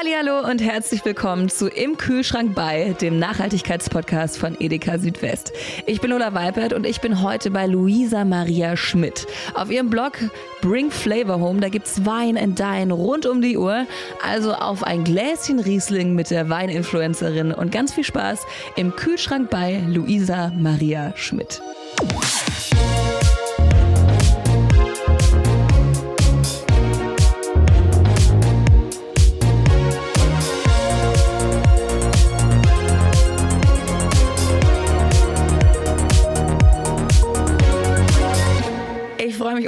Hallo und herzlich willkommen zu Im Kühlschrank bei, dem Nachhaltigkeitspodcast von Edeka Südwest. Ich bin Lola Weipert und ich bin heute bei Luisa Maria Schmidt. Auf ihrem Blog Bring Flavor Home, da gibt's Wein and Dine rund um die Uhr. Also auf ein Gläschen Riesling mit der Weininfluencerin und ganz viel Spaß im Kühlschrank bei Luisa Maria Schmidt.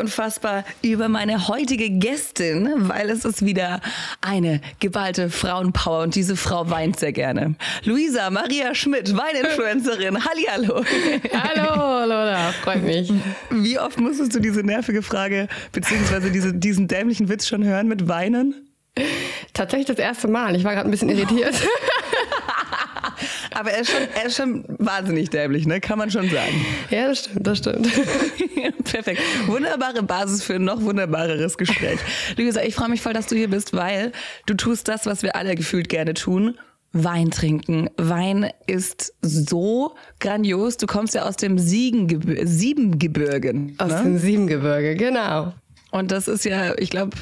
Mich unfassbar über meine heutige Gästin, weil es ist wieder eine geballte Frauenpower und diese Frau weint sehr gerne. Luisa Maria Schmidt, Weininfluencerin. Hallihallo. Hallo, Lola, freut mich. Wie oft musstest du diese nervige Frage beziehungsweise diese, diesen dämlichen Witz schon hören mit Weinen? Tatsächlich das erste Mal. Ich war gerade ein bisschen irritiert. Aber er ist, schon, er ist schon wahnsinnig dämlich, ne? Kann man schon sagen. Ja, das stimmt, das stimmt. Perfekt. Wunderbare Basis für ein noch wunderbareres Gespräch. Luisa, ich freue mich voll, dass du hier bist, weil du tust das, was wir alle gefühlt gerne tun. Wein trinken. Wein ist so grandios. Du kommst ja aus dem Siebengebirge. Ne? Aus dem Siebengebirge, genau. Und das ist ja, ich glaube,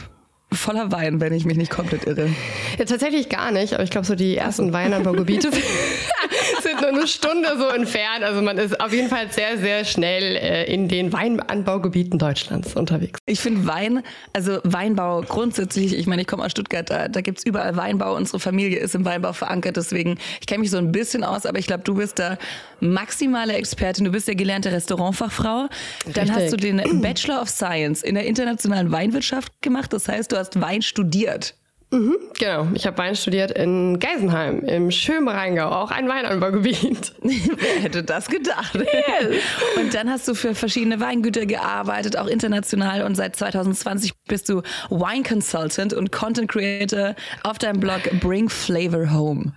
voller Wein, wenn ich mich nicht komplett irre. Ja, tatsächlich gar nicht, aber ich glaube, so die ersten Weinanbaugebiete sind nur eine Stunde so entfernt. Also man ist auf jeden Fall sehr, sehr schnell äh, in den Weinanbaugebieten Deutschlands unterwegs. Ich finde Wein, also Weinbau grundsätzlich, ich meine, ich komme aus Stuttgart, da, da gibt es überall Weinbau. Unsere Familie ist im Weinbau verankert, deswegen, ich kenne mich so ein bisschen aus, aber ich glaube, du bist da maximale Expertin. Du bist ja gelernte Restaurantfachfrau. Dann Richtig. hast du den Bachelor of Science in der internationalen Weinwirtschaft gemacht. Das heißt, du hast Wein studiert. Mhm, genau, ich habe Wein studiert in Geisenheim im schönen Rheingau, auch ein Weinanbaugebiet. Wer hätte das gedacht? Yes. Und dann hast du für verschiedene Weingüter gearbeitet, auch international und seit 2020 bist du Wine Consultant und Content Creator auf deinem Blog Bring Flavor Home.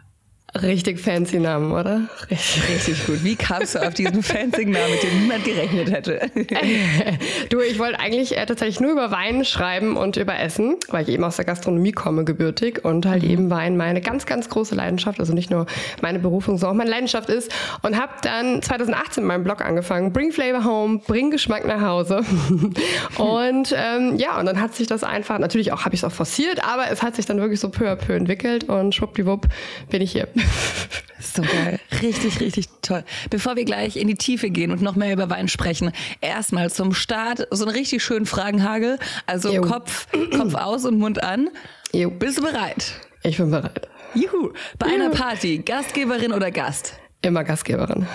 Richtig fancy Namen, oder? Richtig, richtig gut. Wie kamst du auf diesen fancy Namen, mit dem niemand gerechnet hätte? du, ich wollte eigentlich äh, tatsächlich nur über Wein schreiben und über Essen, weil ich eben aus der Gastronomie komme, gebürtig und halt mhm. eben Wein meine ganz, ganz große Leidenschaft, also nicht nur meine Berufung, sondern auch meine Leidenschaft ist. Und habe dann 2018 mit meinem Blog angefangen, Bring Flavor Home, Bring Geschmack nach Hause. und ähm, ja, und dann hat sich das einfach, natürlich auch habe ich es auch forciert, aber es hat sich dann wirklich so peu à peu entwickelt und schwuppdiwupp bin ich hier. So geil. Richtig, richtig toll. Bevor wir gleich in die Tiefe gehen und noch mehr über Wein sprechen, erstmal zum Start so einen richtig schönen Fragenhagel. Also Kopf, Kopf aus und Mund an. Jo. Bist du bereit? Ich bin bereit. Juhu. Bei Juhu. einer Party, Gastgeberin oder Gast? Immer Gastgeberin.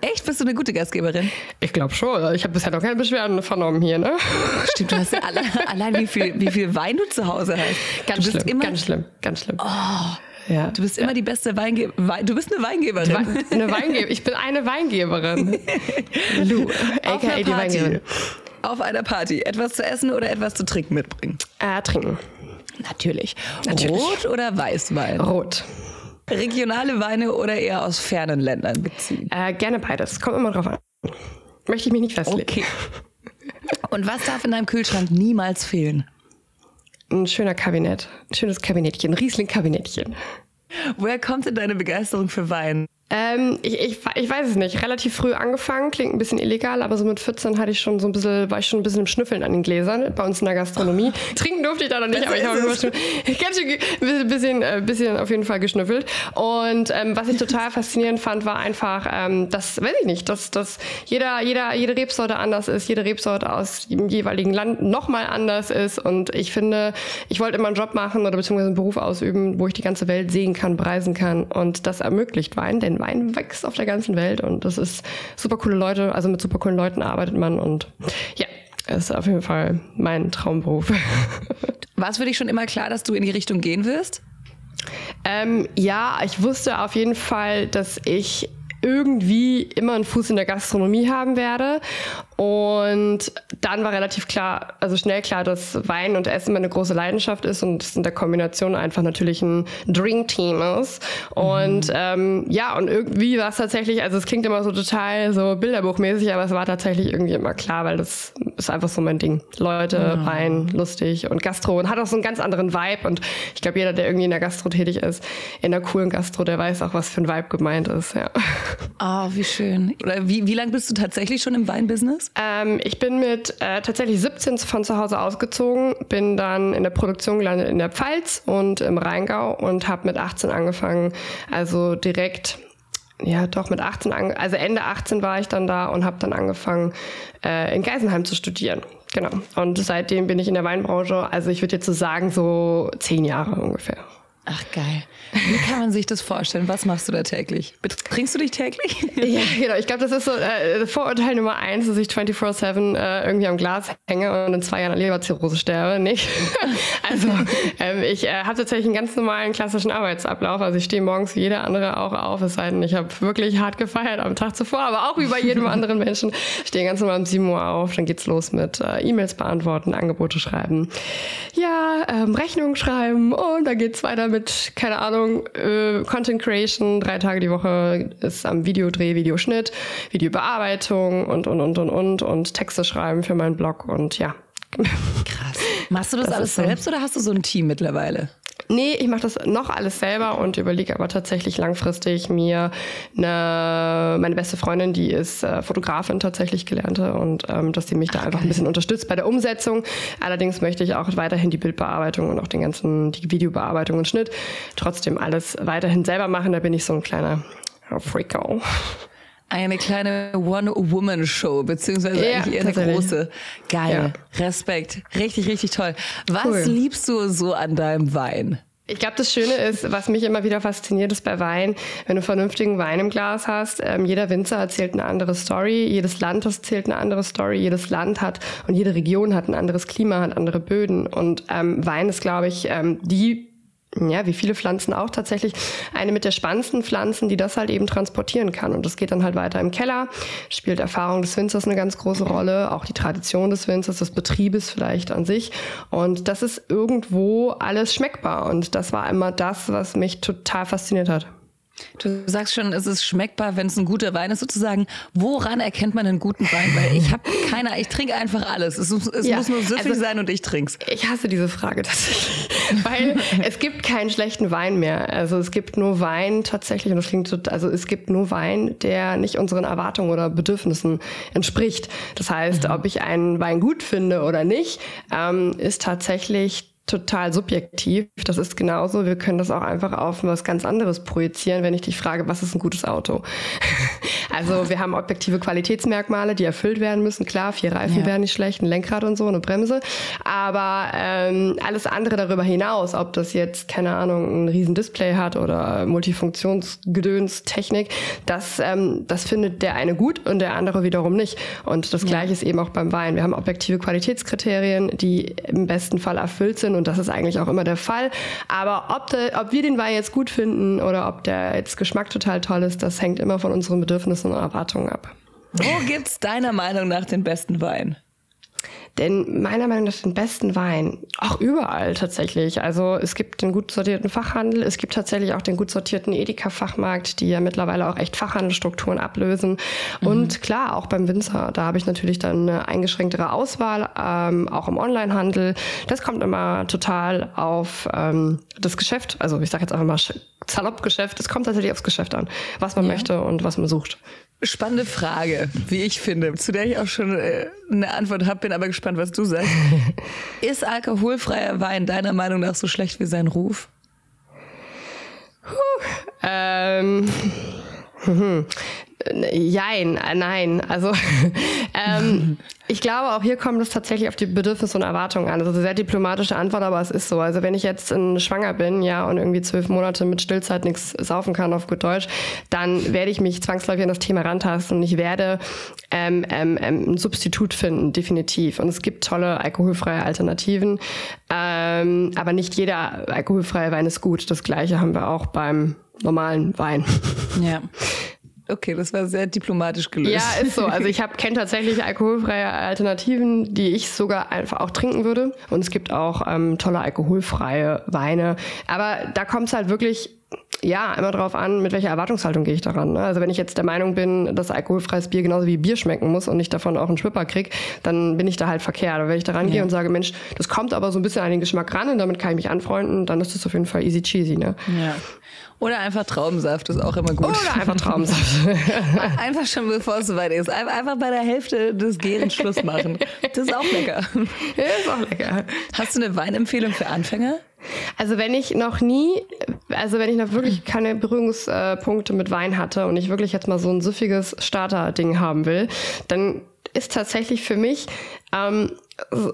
Echt? Bist du eine gute Gastgeberin? Ich glaube schon. Ich habe bisher noch keine Beschwerden vernommen hier, ne? Stimmt, du hast ja alle, allein wie viel, wie viel Wein du zu Hause hast. Ganz schlimm, immer, ganz schlimm, ganz schlimm. Oh. Ja. Du bist immer ja. die beste Weingeberin. Du bist eine Weingeberin. eine Weingeberin. Ich bin eine Weingeberin. Lu, aka die Weingeberin. Auf einer Party etwas zu essen oder etwas zu trinken mitbringen? Äh, trinken. Natürlich. Natürlich. Rot oder Weißwein? Rot. Regionale Weine oder eher aus fernen Ländern beziehen? Äh, gerne beides. Kommt immer drauf an. Möchte ich mich nicht festlegen. Okay. Und was darf in deinem Kühlschrank niemals fehlen? Ein schöner Kabinett, ein schönes Kabinettchen, ein Riesling-Kabinettchen. Woher kommt denn deine Begeisterung für Wein? Ähm, ich, ich, ich, weiß es nicht. Relativ früh angefangen, klingt ein bisschen illegal, aber so mit 14 hatte ich schon so ein bisschen, war ich schon ein bisschen im Schnüffeln an den Gläsern bei uns in der Gastronomie. Trinken durfte ich da noch nicht, aber ich habe immer schon ganz schön ein bisschen, äh, bisschen auf jeden Fall geschnüffelt. Und ähm, was ich total faszinierend fand, war einfach, ähm, dass, weiß ich nicht, dass, dass jeder, jeder, jede Rebsorte anders ist, jede Rebsorte aus dem jeweiligen Land nochmal anders ist. Und ich finde, ich wollte immer einen Job machen oder beziehungsweise einen Beruf ausüben, wo ich die ganze Welt sehen kann, bereisen kann. Und das ermöglicht Wein, denn Wein wächst auf der ganzen Welt und das ist super coole Leute, also mit super coolen Leuten arbeitet man und ja, ist auf jeden Fall mein Traumberuf. War es für dich schon immer klar, dass du in die Richtung gehen wirst? Ähm, ja, ich wusste auf jeden Fall, dass ich irgendwie immer einen Fuß in der Gastronomie haben werde. Und dann war relativ klar, also schnell klar, dass Wein und Essen meine große Leidenschaft ist und es in der Kombination einfach natürlich ein Dream-Team ist. Und mhm. ähm, ja, und irgendwie war es tatsächlich, also es klingt immer so total so bilderbuchmäßig, aber es war tatsächlich irgendwie immer klar, weil das ist einfach so mein Ding. Leute, mhm. Wein, lustig und Gastro und hat auch so einen ganz anderen Vibe. Und ich glaube, jeder, der irgendwie in der Gastro tätig ist, in der coolen Gastro, der weiß auch, was für ein Vibe gemeint ist. Ja. Oh, wie schön. Oder wie, wie lange bist du tatsächlich schon im Weinbusiness? Ähm, ich bin mit äh, tatsächlich 17 von zu Hause ausgezogen, bin dann in der Produktion gelandet in der Pfalz und im Rheingau und habe mit 18 angefangen, also direkt ja, doch mit 18, also Ende 18 war ich dann da und habe dann angefangen, äh, in Geisenheim zu studieren. Genau. Und seitdem bin ich in der Weinbranche, also ich würde jetzt so sagen, so zehn Jahre ungefähr. Ach geil. Wie kann man sich das vorstellen? Was machst du da täglich? Trinkst du dich täglich? Ja, genau. Ich glaube, das ist so äh, Vorurteil Nummer eins, dass ich 24-7 äh, irgendwie am Glas hänge und in zwei Jahren an Leberzirrhose sterbe. Nicht? also ähm, ich äh, habe tatsächlich einen ganz normalen klassischen Arbeitsablauf. Also ich stehe morgens wie jeder andere auch auf, es sei denn, ich habe wirklich hart gefeiert am Tag zuvor, aber auch wie bei jedem anderen Menschen. Ich stehe ganz normal um 7 Uhr auf, dann geht's los mit äh, E-Mails beantworten, Angebote schreiben, ja, ähm, Rechnungen schreiben und dann geht's weiter mit, keine Ahnung, äh, Content Creation, drei Tage die Woche ist am Videodreh, Videoschnitt, Videobearbeitung und, und, und, und, und, und Texte schreiben für meinen Blog und ja. Krass. Machst du das, das alles selbst so. oder hast du so ein Team mittlerweile? Nee, ich mache das noch alles selber und überlege aber tatsächlich langfristig mir eine, meine beste Freundin, die ist äh, Fotografin tatsächlich gelernte und ähm, dass sie mich Ach, da einfach geil. ein bisschen unterstützt bei der Umsetzung. Allerdings möchte ich auch weiterhin die Bildbearbeitung und auch den ganzen, die Videobearbeitung und Schnitt trotzdem alles weiterhin selber machen. Da bin ich so ein kleiner Freako eine kleine One-Woman-Show, beziehungsweise ja, eigentlich eher eine große. Geil. Ja. Respekt. Richtig, richtig toll. Was cool. liebst du so an deinem Wein? Ich glaube, das Schöne ist, was mich immer wieder fasziniert, ist bei Wein, wenn du vernünftigen Wein im Glas hast, ähm, jeder Winzer erzählt eine andere Story, jedes Land erzählt eine andere Story, jedes Land hat und jede Region hat ein anderes Klima, hat andere Böden. Und ähm, Wein ist, glaube ich, ähm, die ja, wie viele Pflanzen auch tatsächlich eine mit der spannendsten Pflanzen, die das halt eben transportieren kann. Und das geht dann halt weiter im Keller, spielt Erfahrung des Winzers eine ganz große Rolle, auch die Tradition des Winzers, des Betriebes vielleicht an sich. Und das ist irgendwo alles schmeckbar. Und das war immer das, was mich total fasziniert hat. Du sagst schon, es ist schmeckbar, wenn es ein guter Wein ist, sozusagen. Woran erkennt man einen guten Wein? Weil ich habe keiner, ich trinke einfach alles. Es, es ja, muss nur süffig also, sein und ich trink's. Ich hasse diese Frage tatsächlich, weil es gibt keinen schlechten Wein mehr. Also es gibt nur Wein tatsächlich, und das klingt so, also es gibt nur Wein, der nicht unseren Erwartungen oder Bedürfnissen entspricht. Das heißt, mhm. ob ich einen Wein gut finde oder nicht, ähm, ist tatsächlich total subjektiv. Das ist genauso. Wir können das auch einfach auf was ganz anderes projizieren, wenn ich dich frage, was ist ein gutes Auto? Also wir haben objektive Qualitätsmerkmale, die erfüllt werden müssen. Klar, vier Reifen ja. wären nicht schlecht, ein Lenkrad und so, eine Bremse. Aber ähm, alles andere darüber hinaus, ob das jetzt, keine Ahnung, ein riesen Display hat oder Multifunktionsgedönstechnik, das, ähm, das findet der eine gut und der andere wiederum nicht. Und das Gleiche ja. ist eben auch beim Wein. Wir haben objektive Qualitätskriterien, die im besten Fall erfüllt sind und das ist eigentlich auch immer der Fall. Aber ob, de, ob wir den Wein jetzt gut finden oder ob der jetzt Geschmack total toll ist, das hängt immer von unseren Bedürfnissen und Erwartungen ab. Wo gibt's deiner Meinung nach den besten Wein? Denn meiner Meinung nach den besten Wein, auch überall tatsächlich. Also es gibt den gut sortierten Fachhandel, es gibt tatsächlich auch den gut sortierten Edeka-Fachmarkt, die ja mittlerweile auch echt Fachhandelsstrukturen ablösen. Mhm. Und klar, auch beim Winzer, da habe ich natürlich dann eine eingeschränktere Auswahl, ähm, auch im Onlinehandel. Das kommt immer total auf ähm, das Geschäft, also ich sage jetzt einfach mal salopp Geschäft, es kommt tatsächlich aufs Geschäft an, was man ja. möchte und was man sucht. Spannende Frage, wie ich finde, zu der ich auch schon äh, eine Antwort habe, bin aber gespannt, was du sagst. Ist alkoholfreier Wein deiner Meinung nach so schlecht wie sein Ruf? Puh, ähm, Jein, äh, nein. Also ähm, ich glaube, auch hier kommt es tatsächlich auf die Bedürfnisse und Erwartungen an. Also sehr diplomatische Antwort, aber es ist so. Also wenn ich jetzt in, schwanger bin, ja, und irgendwie zwölf Monate mit Stillzeit nichts saufen kann auf gut Deutsch, dann werde ich mich zwangsläufig an das Thema rantasten und ich werde ähm, ähm, ähm, ein Substitut finden, definitiv. Und es gibt tolle alkoholfreie Alternativen, ähm, aber nicht jeder alkoholfreie Wein ist gut. Das gleiche haben wir auch beim normalen Wein. Ja. Okay, das war sehr diplomatisch gelöst. Ja, ist so. Also ich kenne tatsächlich alkoholfreie Alternativen, die ich sogar einfach auch trinken würde. Und es gibt auch ähm, tolle alkoholfreie Weine. Aber da kommt es halt wirklich ja, immer drauf an, mit welcher Erwartungshaltung gehe ich daran. Ne? Also wenn ich jetzt der Meinung bin, dass alkoholfreies Bier genauso wie Bier schmecken muss und ich davon auch einen Schwipper krieg, dann bin ich da halt verkehrt. Aber wenn ich da rangehe ja. und sage, Mensch, das kommt aber so ein bisschen an den Geschmack ran und damit kann ich mich anfreunden, dann ist das auf jeden Fall easy cheesy. Ne? Ja. Oder einfach Traubensaft, ist auch immer gut. Oder einfach Traubensaft. einfach schon bevor es soweit ist. Einfach bei der Hälfte des Gärens Schluss machen. Das ist auch lecker. Ja, ist auch lecker. Hast du eine Weinempfehlung für Anfänger? Also wenn ich noch nie, also wenn ich noch wirklich keine Berührungspunkte mit Wein hatte und ich wirklich jetzt mal so ein süffiges Starter-Ding haben will, dann ist tatsächlich für mich ähm,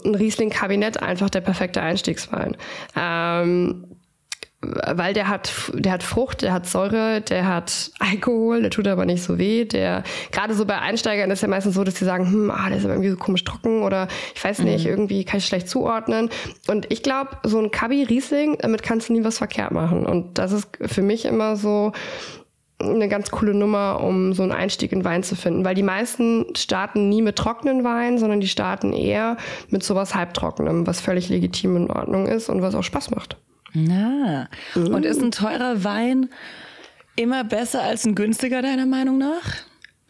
ein Riesling-Kabinett einfach der perfekte Einstiegswein. Ähm, weil der hat, der hat Frucht, der hat Säure, der hat Alkohol, der tut aber nicht so weh. Der, gerade so bei Einsteigern ist ja meistens so, dass sie sagen, hm, ah, der ist aber irgendwie so komisch trocken oder ich weiß nicht, mhm. irgendwie kann ich schlecht zuordnen. Und ich glaube, so ein Kabi Riesling, damit kannst du nie was verkehrt machen. Und das ist für mich immer so, eine ganz coole Nummer, um so einen Einstieg in Wein zu finden, weil die meisten starten nie mit trockenen Wein, sondern die starten eher mit sowas halbtrockenem, was völlig legitim in Ordnung ist und was auch Spaß macht. Na. Mhm. Und ist ein teurer Wein immer besser als ein günstiger, deiner Meinung nach?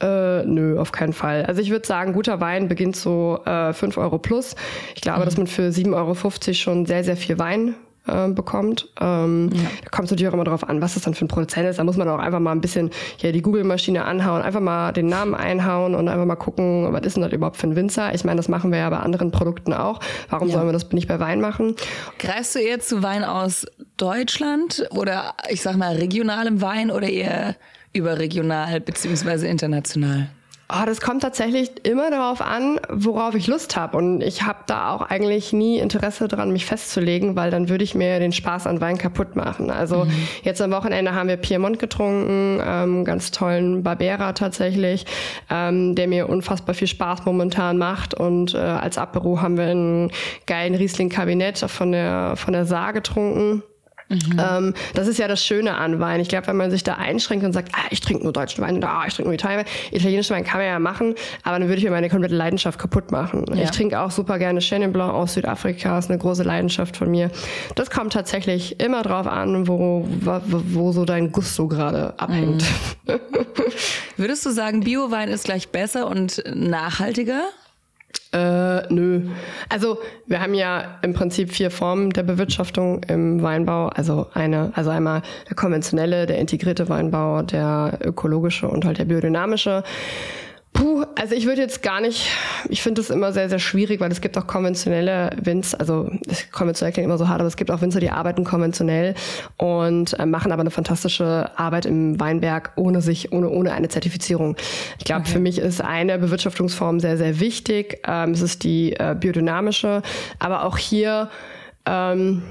Äh, nö, auf keinen Fall. Also ich würde sagen, guter Wein beginnt so äh, 5 Euro plus. Ich glaube, mhm. dass man für 7,50 Euro schon sehr, sehr viel Wein äh, bekommt. Ähm, ja. Da kommt es natürlich auch immer darauf an, was das dann für ein Produzent ist. Da muss man auch einfach mal ein bisschen hier die Google-Maschine anhauen, einfach mal den Namen einhauen und einfach mal gucken, was ist denn das überhaupt für ein Winzer? Ich meine, das machen wir ja bei anderen Produkten auch. Warum ja. sollen wir das nicht bei Wein machen? Greifst du eher zu Wein aus Deutschland oder ich sag mal regionalem Wein oder eher überregional beziehungsweise international? Oh, das kommt tatsächlich immer darauf an, worauf ich Lust habe. Und ich habe da auch eigentlich nie Interesse daran, mich festzulegen, weil dann würde ich mir den Spaß an Wein kaputt machen. Also mhm. jetzt am Wochenende haben wir Piemont getrunken, ähm, ganz tollen Barbera tatsächlich, ähm, der mir unfassbar viel Spaß momentan macht. Und äh, als Apero haben wir einen geilen Riesling-Kabinett von der, von der Saar getrunken. Mhm. Ähm, das ist ja das Schöne an Wein. Ich glaube, wenn man sich da einschränkt und sagt, ah, ich trinke nur deutschen Wein, ah, ich trinke nur Italien, italienischen Wein kann man ja machen, aber dann würde ich mir meine komplette Leidenschaft kaputt machen. Ja. Ich trinke auch super gerne Chenin Blanc aus Südafrika, ist eine große Leidenschaft von mir. Das kommt tatsächlich immer drauf an, wo, wo, wo so dein Gusto gerade abhängt. Mhm. Würdest du sagen, Biowein ist gleich besser und nachhaltiger? Äh, nö. Also wir haben ja im Prinzip vier Formen der Bewirtschaftung im Weinbau. Also eine, also einmal der konventionelle, der integrierte Weinbau, der ökologische und halt der biodynamische. Puh, also ich würde jetzt gar nicht, ich finde das immer sehr, sehr schwierig, weil es gibt auch konventionelle Winzer, also konventionell klingt immer so hart, aber es gibt auch Winzer, die arbeiten konventionell und äh, machen aber eine fantastische Arbeit im Weinberg ohne sich, ohne, ohne eine Zertifizierung. Ich glaube, okay. für mich ist eine Bewirtschaftungsform sehr, sehr wichtig. Ähm, es ist die äh, biodynamische, aber auch hier ähm,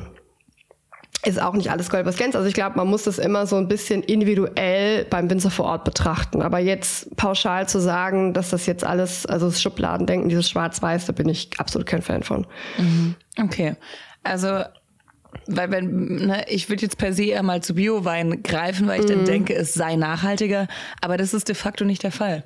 ist auch nicht alles Gold, was glänzt. Also ich glaube, man muss das immer so ein bisschen individuell beim Winzer vor Ort betrachten. Aber jetzt pauschal zu sagen, dass das jetzt alles, also das Schubladendenken, dieses Schwarz-Weiß, da bin ich absolut kein Fan von. Mhm. Okay. Also weil wenn, ne, ich würde jetzt per se eher mal zu Biowein greifen, weil ich mhm. dann denke, es sei nachhaltiger, aber das ist de facto nicht der Fall.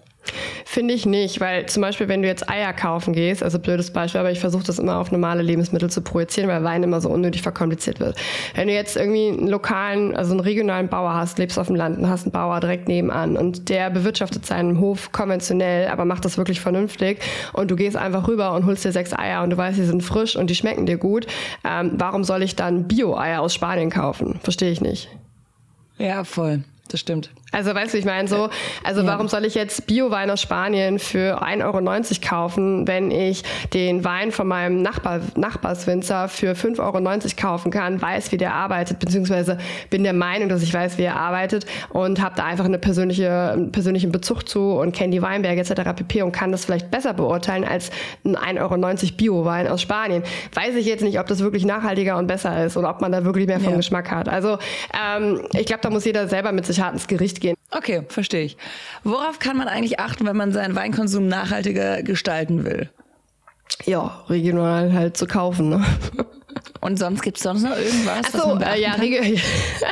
Finde ich nicht, weil zum Beispiel, wenn du jetzt Eier kaufen gehst, also blödes Beispiel, aber ich versuche das immer auf normale Lebensmittel zu projizieren, weil Wein immer so unnötig verkompliziert wird. Wenn du jetzt irgendwie einen lokalen, also einen regionalen Bauer hast, lebst auf dem Land und hast einen Bauer direkt nebenan und der bewirtschaftet seinen Hof konventionell, aber macht das wirklich vernünftig und du gehst einfach rüber und holst dir sechs Eier und du weißt, die sind frisch und die schmecken dir gut, ähm, warum soll ich dann Bio-Eier aus Spanien kaufen? Verstehe ich nicht. Ja, voll. Das stimmt. Also weißt du, ich meine so, also ja. warum soll ich jetzt Bio-Wein aus Spanien für 1,90 Euro kaufen, wenn ich den Wein von meinem Nachbar, Nachbarswinzer für 5,90 Euro kaufen kann, weiß, wie der arbeitet, beziehungsweise bin der Meinung, dass ich weiß, wie er arbeitet und habe da einfach eine persönliche, einen persönlichen Bezug zu und kenne die Weinberge etc. pp. und kann das vielleicht besser beurteilen als ein 1,90 Euro Bio-Wein aus Spanien. Weiß ich jetzt nicht, ob das wirklich nachhaltiger und besser ist oder ob man da wirklich mehr vom ja. Geschmack hat. Also ähm, ich glaube, da muss jeder selber mit sich hart ins Gericht gehen. Okay, verstehe ich. Worauf kann man eigentlich achten, wenn man seinen Weinkonsum nachhaltiger gestalten will? Ja, regional halt zu kaufen. Ne? Und sonst gibt es sonst noch irgendwas? Achso, äh, ja, reg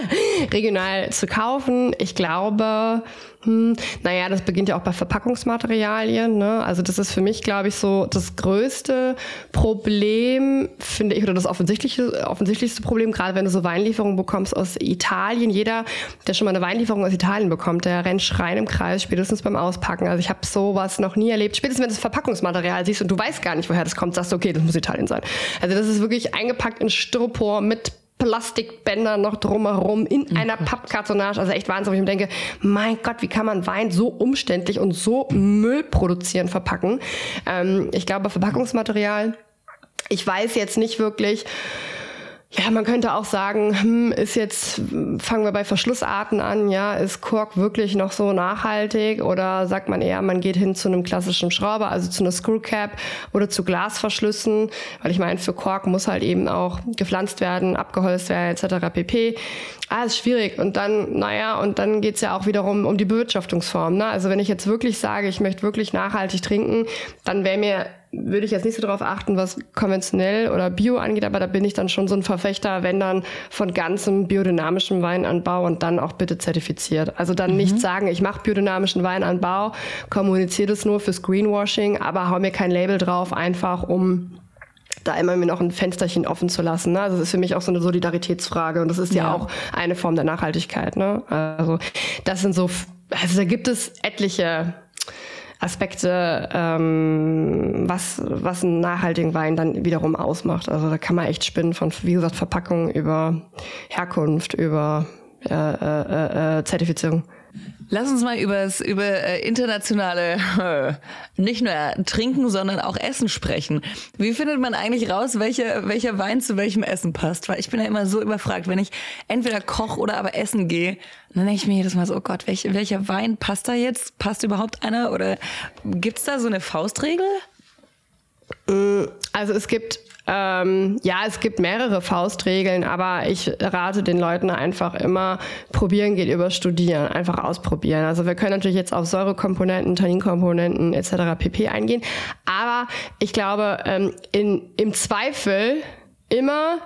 regional zu kaufen. Ich glaube, hm, naja, das beginnt ja auch bei Verpackungsmaterialien. Ne? Also das ist für mich, glaube ich, so das größte Problem, finde ich, oder das offensichtliche, offensichtlichste Problem, gerade wenn du so Weinlieferungen bekommst aus Italien. Jeder, der schon mal eine Weinlieferung aus Italien bekommt, der rennt schreien im Kreis, spätestens beim Auspacken. Also ich habe sowas noch nie erlebt. Spätestens wenn du das Verpackungsmaterial siehst und du weißt gar nicht, woher das kommt, sagst du, okay, das muss Italien sein. Also das ist wirklich eingepackt in Styropor mit Plastikbänder noch drumherum in mhm. einer Pappkartonage. Also echt Wahnsinn. Ich denke, mein Gott, wie kann man Wein so umständlich und so Müll produzieren, verpacken? Ähm, ich glaube, Verpackungsmaterial, ich weiß jetzt nicht wirklich, ja, man könnte auch sagen, hm, ist jetzt, fangen wir bei Verschlussarten an, ja, ist Kork wirklich noch so nachhaltig oder sagt man eher, man geht hin zu einem klassischen Schrauber, also zu einer Screwcap oder zu Glasverschlüssen, weil ich meine, für Kork muss halt eben auch gepflanzt werden, abgeholzt werden, etc. pp. Ah, ist schwierig. Und dann, naja, und dann geht's ja auch wiederum um die Bewirtschaftungsform. Ne? Also wenn ich jetzt wirklich sage, ich möchte wirklich nachhaltig trinken, dann wäre mir würde ich jetzt nicht so darauf achten, was konventionell oder Bio angeht, aber da bin ich dann schon so ein Verfechter, wenn dann von ganzem biodynamischem Weinanbau und dann auch bitte zertifiziert. Also dann mhm. nicht sagen, ich mache biodynamischen Weinanbau, kommuniziere das nur fürs Greenwashing, aber hau mir kein Label drauf, einfach um da immer mir noch ein Fensterchen offen zu lassen. Ne? Also das ist für mich auch so eine Solidaritätsfrage und das ist ja, ja auch eine Form der Nachhaltigkeit. Ne? Also das sind so, also da gibt es etliche Aspekte, ähm, was, was einen nachhaltigen Wein dann wiederum ausmacht. Also da kann man echt spinnen von, wie gesagt, Verpackung über Herkunft, über äh, äh, äh, Zertifizierung. Lass uns mal übers, über äh, internationale äh, nicht nur Trinken, sondern auch Essen sprechen. Wie findet man eigentlich raus, welche, welcher Wein zu welchem Essen passt? Weil ich bin ja immer so überfragt, wenn ich entweder koch oder aber essen gehe, dann denke ich mir jedes Mal so, oh Gott, welch, welcher Wein passt da jetzt? Passt überhaupt einer? Oder gibt's da so eine Faustregel? Mm, also es gibt ähm, ja, es gibt mehrere Faustregeln, aber ich rate den Leuten einfach immer, probieren geht über studieren, einfach ausprobieren. Also wir können natürlich jetzt auf Säurekomponenten, Tanninkomponenten etc. pp eingehen, aber ich glaube, ähm, in, im Zweifel immer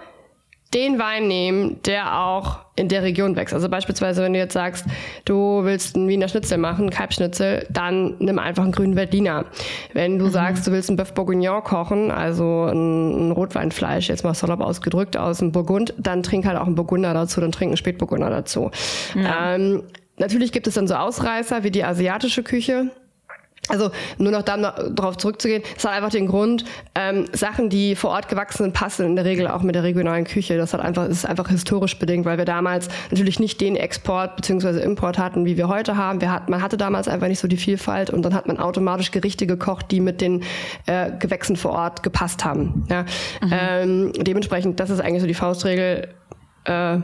den Wein nehmen, der auch in der Region wächst. Also beispielsweise, wenn du jetzt sagst, du willst einen Wiener Schnitzel machen, Kalbschnitzel, dann nimm einfach einen grünen Berliner. Wenn du mhm. sagst, du willst einen Bœuf Bourguignon kochen, also ein, ein Rotweinfleisch, jetzt mal salopp ausgedrückt, aus dem Burgund, dann trink halt auch einen Burgunder dazu, dann trink einen Spätburgunder dazu. Ja. Ähm, natürlich gibt es dann so Ausreißer wie die asiatische Küche also nur noch darauf zurückzugehen, es hat einfach den Grund, ähm, Sachen, die vor Ort gewachsen sind, passen in der Regel auch mit der regionalen Küche. Das hat einfach, ist einfach historisch bedingt, weil wir damals natürlich nicht den Export bzw. Import hatten, wie wir heute haben. Wir hat, man hatte damals einfach nicht so die Vielfalt und dann hat man automatisch Gerichte gekocht, die mit den äh, Gewächsen vor Ort gepasst haben. Ja? Mhm. Ähm, dementsprechend, das ist eigentlich so die Faustregel. Äh,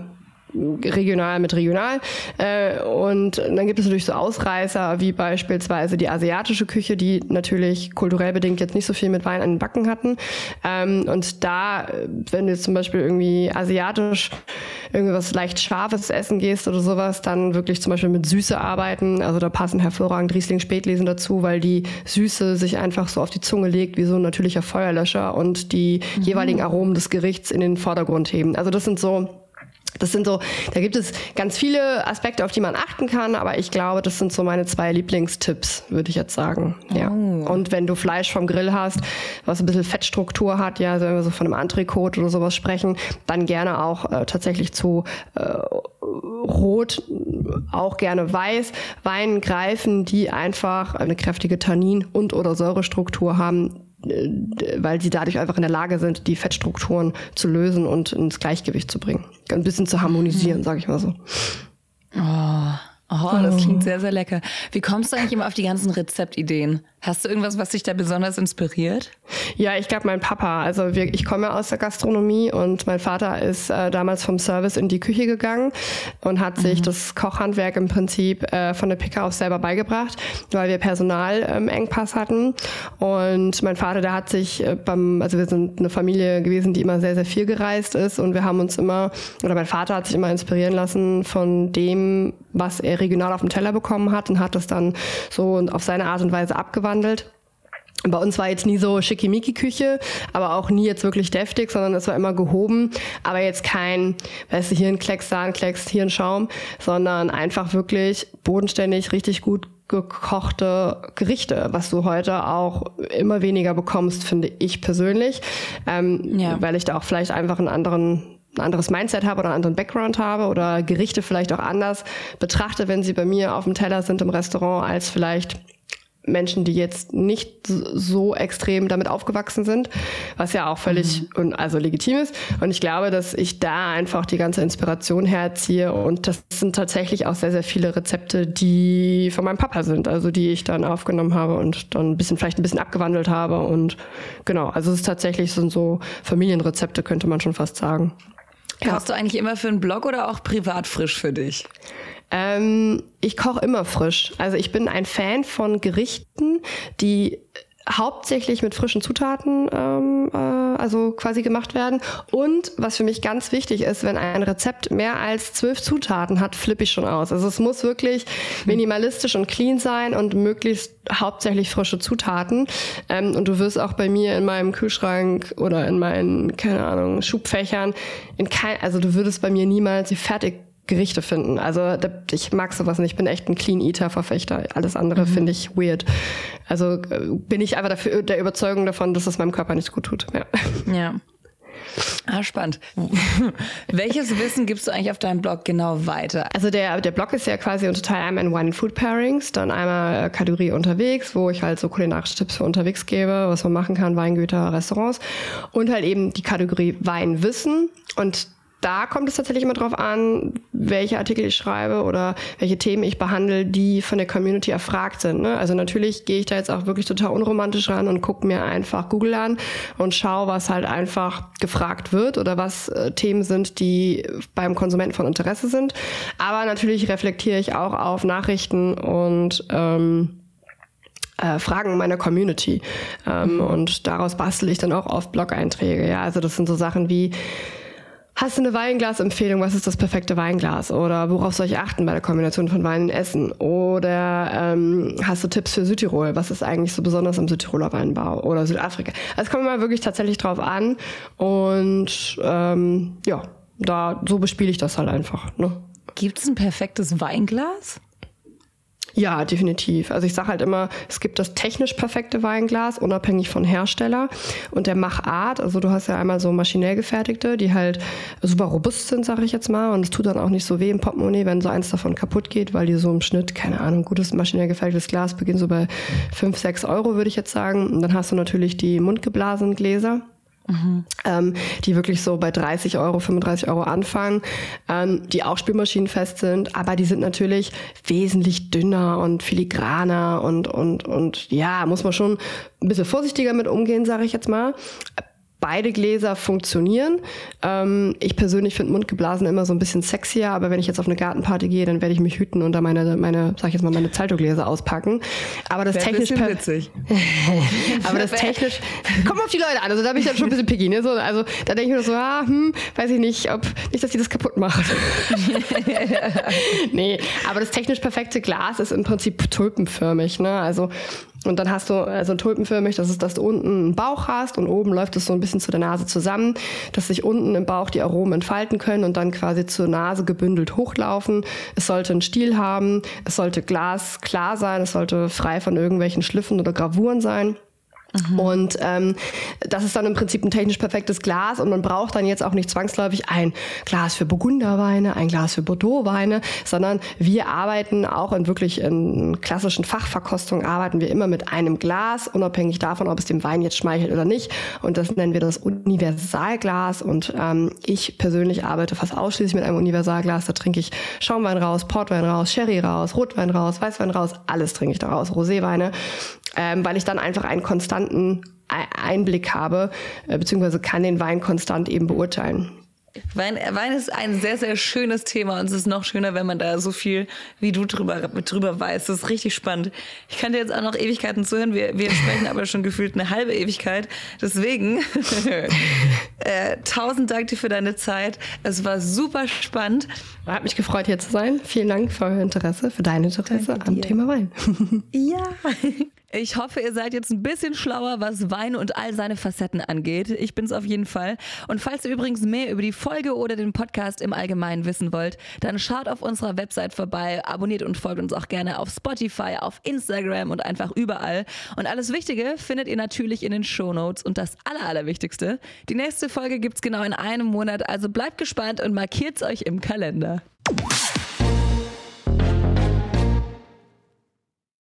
regional mit regional. Äh, und dann gibt es natürlich so Ausreißer, wie beispielsweise die asiatische Küche, die natürlich kulturell bedingt jetzt nicht so viel mit Wein an den Backen hatten. Ähm, und da, wenn du jetzt zum Beispiel irgendwie asiatisch irgendwas leicht Scharfes essen gehst oder sowas, dann wirklich zum Beispiel mit Süße arbeiten. Also da passen hervorragend Riesling Spätlesen dazu, weil die Süße sich einfach so auf die Zunge legt wie so ein natürlicher Feuerlöscher und die mhm. jeweiligen Aromen des Gerichts in den Vordergrund heben. Also das sind so das sind so, da gibt es ganz viele Aspekte, auf die man achten kann, aber ich glaube, das sind so meine zwei Lieblingstipps, würde ich jetzt sagen. Ja. Oh. Und wenn du Fleisch vom Grill hast, was ein bisschen Fettstruktur hat, ja, also wenn wir so von einem Antrikot oder sowas sprechen, dann gerne auch äh, tatsächlich zu äh, Rot, auch gerne Weiß, Weinen greifen, die einfach eine kräftige Tannin- und oder Säurestruktur haben, weil sie dadurch einfach in der Lage sind, die Fettstrukturen zu lösen und ins Gleichgewicht zu bringen. Ein bisschen zu harmonisieren, mhm. sage ich mal so. Oh. Oh, das klingt sehr, sehr lecker. Wie kommst du eigentlich immer auf die ganzen Rezeptideen? Hast du irgendwas, was dich da besonders inspiriert? Ja, ich glaube, mein Papa. Also wir, ich komme aus der Gastronomie und mein Vater ist äh, damals vom Service in die Küche gegangen und hat mhm. sich das Kochhandwerk im Prinzip äh, von der Picke auf selber beigebracht, weil wir Personalengpass ähm, hatten. Und mein Vater, der hat sich äh, beim, also wir sind eine Familie gewesen, die immer sehr, sehr viel gereist ist und wir haben uns immer, oder mein Vater hat sich immer inspirieren lassen von dem, was er regional auf dem Teller bekommen hat und hat das dann so auf seine Art und Weise abgewandelt. Bei uns war jetzt nie so schickimicki-Küche, aber auch nie jetzt wirklich deftig, sondern es war immer gehoben. Aber jetzt kein, weißt du, hier ein Klecks, da ein Klecks, hier ein Schaum, sondern einfach wirklich bodenständig, richtig gut gekochte Gerichte, was du heute auch immer weniger bekommst, finde ich persönlich, ähm, ja. weil ich da auch vielleicht einfach einen anderen ein anderes Mindset habe oder einen anderen Background habe oder Gerichte vielleicht auch anders betrachte, wenn sie bei mir auf dem Teller sind im Restaurant, als vielleicht Menschen, die jetzt nicht so extrem damit aufgewachsen sind, was ja auch völlig mhm. also legitim ist. Und ich glaube, dass ich da einfach die ganze Inspiration herziehe. Und das sind tatsächlich auch sehr, sehr viele Rezepte, die von meinem Papa sind, also die ich dann aufgenommen habe und dann ein bisschen, vielleicht ein bisschen abgewandelt habe. Und genau, also es ist tatsächlich sind so Familienrezepte, könnte man schon fast sagen. Kochst ja. du eigentlich immer für einen Blog oder auch privat frisch für dich? Ähm, ich koche immer frisch. Also ich bin ein Fan von Gerichten, die hauptsächlich mit frischen Zutaten ähm, äh, also quasi gemacht werden. Und was für mich ganz wichtig ist, wenn ein Rezept mehr als zwölf Zutaten hat, flippe ich schon aus. Also es muss wirklich minimalistisch und clean sein und möglichst hauptsächlich frische Zutaten. Ähm, und du wirst auch bei mir in meinem Kühlschrank oder in meinen, keine Ahnung, Schubfächern in kein, also du würdest bei mir niemals die fertig Gerichte finden. Also ich mag sowas nicht. Ich bin echt ein Clean Eater Verfechter. Alles andere mhm. finde ich weird. Also äh, bin ich einfach dafür der Überzeugung davon, dass es meinem Körper nicht gut tut. Ja. ja. Ah, spannend. Welches Wissen gibst du eigentlich auf deinem Blog genau weiter? Also der, der Blog ist ja quasi unterteilt einmal in Wine Food Pairings, dann einmal äh, Kategorie unterwegs, wo ich halt so kulinarische Tipps für unterwegs gebe, was man machen kann, Weingüter, Restaurants und halt eben die Kategorie Weinwissen und da kommt es tatsächlich immer drauf an, welche Artikel ich schreibe oder welche Themen ich behandle, die von der Community erfragt sind. Ne? Also natürlich gehe ich da jetzt auch wirklich total unromantisch ran und gucke mir einfach Google an und schaue, was halt einfach gefragt wird oder was äh, Themen sind, die beim Konsumenten von Interesse sind. Aber natürlich reflektiere ich auch auf Nachrichten und ähm, äh, Fragen meiner Community. Ähm, mhm. Und daraus bastel ich dann auch oft Blog-Einträge. Ja, also das sind so Sachen wie Hast du eine Weinglasempfehlung? Was ist das perfekte Weinglas? Oder worauf soll ich achten bei der Kombination von Wein und Essen? Oder ähm, hast du Tipps für Südtirol? Was ist eigentlich so besonders am Südtiroler Weinbau oder Südafrika? Also es kommt mal wirklich tatsächlich drauf an. Und ähm, ja, da so bespiele ich das halt einfach. Ne? Gibt es ein perfektes Weinglas? Ja, definitiv. Also ich sage halt immer, es gibt das technisch perfekte Weinglas, unabhängig von Hersteller und der Machart. Also du hast ja einmal so maschinell gefertigte, die halt super robust sind, sage ich jetzt mal. Und es tut dann auch nicht so weh im Portemonnaie, wenn so eins davon kaputt geht, weil die so im Schnitt, keine Ahnung, gutes maschinell gefertigtes Glas beginnt so bei 5, 6 Euro, würde ich jetzt sagen. Und dann hast du natürlich die mundgeblasenen Gläser. Mhm. Ähm, die wirklich so bei 30 Euro, 35 Euro anfangen, ähm, die auch spülmaschinenfest sind, aber die sind natürlich wesentlich dünner und filigraner und, und, und ja, muss man schon ein bisschen vorsichtiger mit umgehen, sage ich jetzt mal beide Gläser funktionieren. Ähm, ich persönlich finde Mundgeblasen immer so ein bisschen sexier, aber wenn ich jetzt auf eine Gartenparty gehe, dann werde ich mich hüten und da meine, meine, sag ich jetzt mal, meine Zalto-Gläser auspacken. Aber das Wäre technisch. witzig. aber das technisch. Kommt auf die Leute an. Also da bin ich dann schon ein bisschen picky. Ne? So, also da denke ich mir so, ah, hm, weiß ich nicht, ob nicht, dass die das kaputt macht. nee, aber das technisch perfekte Glas ist im Prinzip tulpenförmig. Ne? Also und dann hast du also tulpenförmig, das ist, dass du unten einen Bauch hast und oben läuft es so ein bisschen zu der Nase zusammen, dass sich unten im Bauch die Aromen entfalten können und dann quasi zur Nase gebündelt hochlaufen. Es sollte einen Stiel haben, es sollte glasklar sein, es sollte frei von irgendwelchen Schliffen oder Gravuren sein. Mhm. Und ähm, das ist dann im Prinzip ein technisch perfektes Glas und man braucht dann jetzt auch nicht zwangsläufig ein Glas für Burgunderweine, ein Glas für Bordeauxweine, sondern wir arbeiten auch in wirklich in klassischen Fachverkostungen arbeiten wir immer mit einem Glas, unabhängig davon, ob es dem Wein jetzt schmeichelt oder nicht. Und das nennen wir das Universalglas. Und ähm, ich persönlich arbeite fast ausschließlich mit einem Universalglas. Da trinke ich Schaumwein raus, Portwein raus, Sherry raus, Rotwein raus, Weißwein raus, alles trinke ich daraus, Roséweine ähm, weil ich dann einfach einen konstanten Einblick habe, äh, beziehungsweise kann den Wein konstant eben beurteilen. Wein, Wein ist ein sehr, sehr schönes Thema und es ist noch schöner, wenn man da so viel wie du drüber, drüber weiß. Das ist richtig spannend. Ich kann dir jetzt auch noch Ewigkeiten zuhören. Wir, wir sprechen aber schon gefühlt eine halbe Ewigkeit. Deswegen äh, tausend Dank dir für deine Zeit. Es war super spannend. Hat mich gefreut, hier zu sein. Vielen Dank für euer Interesse, für dein Interesse am Thema Wein. ja. Ich hoffe, ihr seid jetzt ein bisschen schlauer, was Wein und all seine Facetten angeht. Ich bin's auf jeden Fall. Und falls ihr übrigens mehr über die Folge oder den Podcast im Allgemeinen wissen wollt, dann schaut auf unserer Website vorbei, abonniert und folgt uns auch gerne auf Spotify, auf Instagram und einfach überall. Und alles Wichtige findet ihr natürlich in den Shownotes. Und das Aller, Allerwichtigste, die nächste Folge gibt's genau in einem Monat, also bleibt gespannt und markiert's euch im Kalender.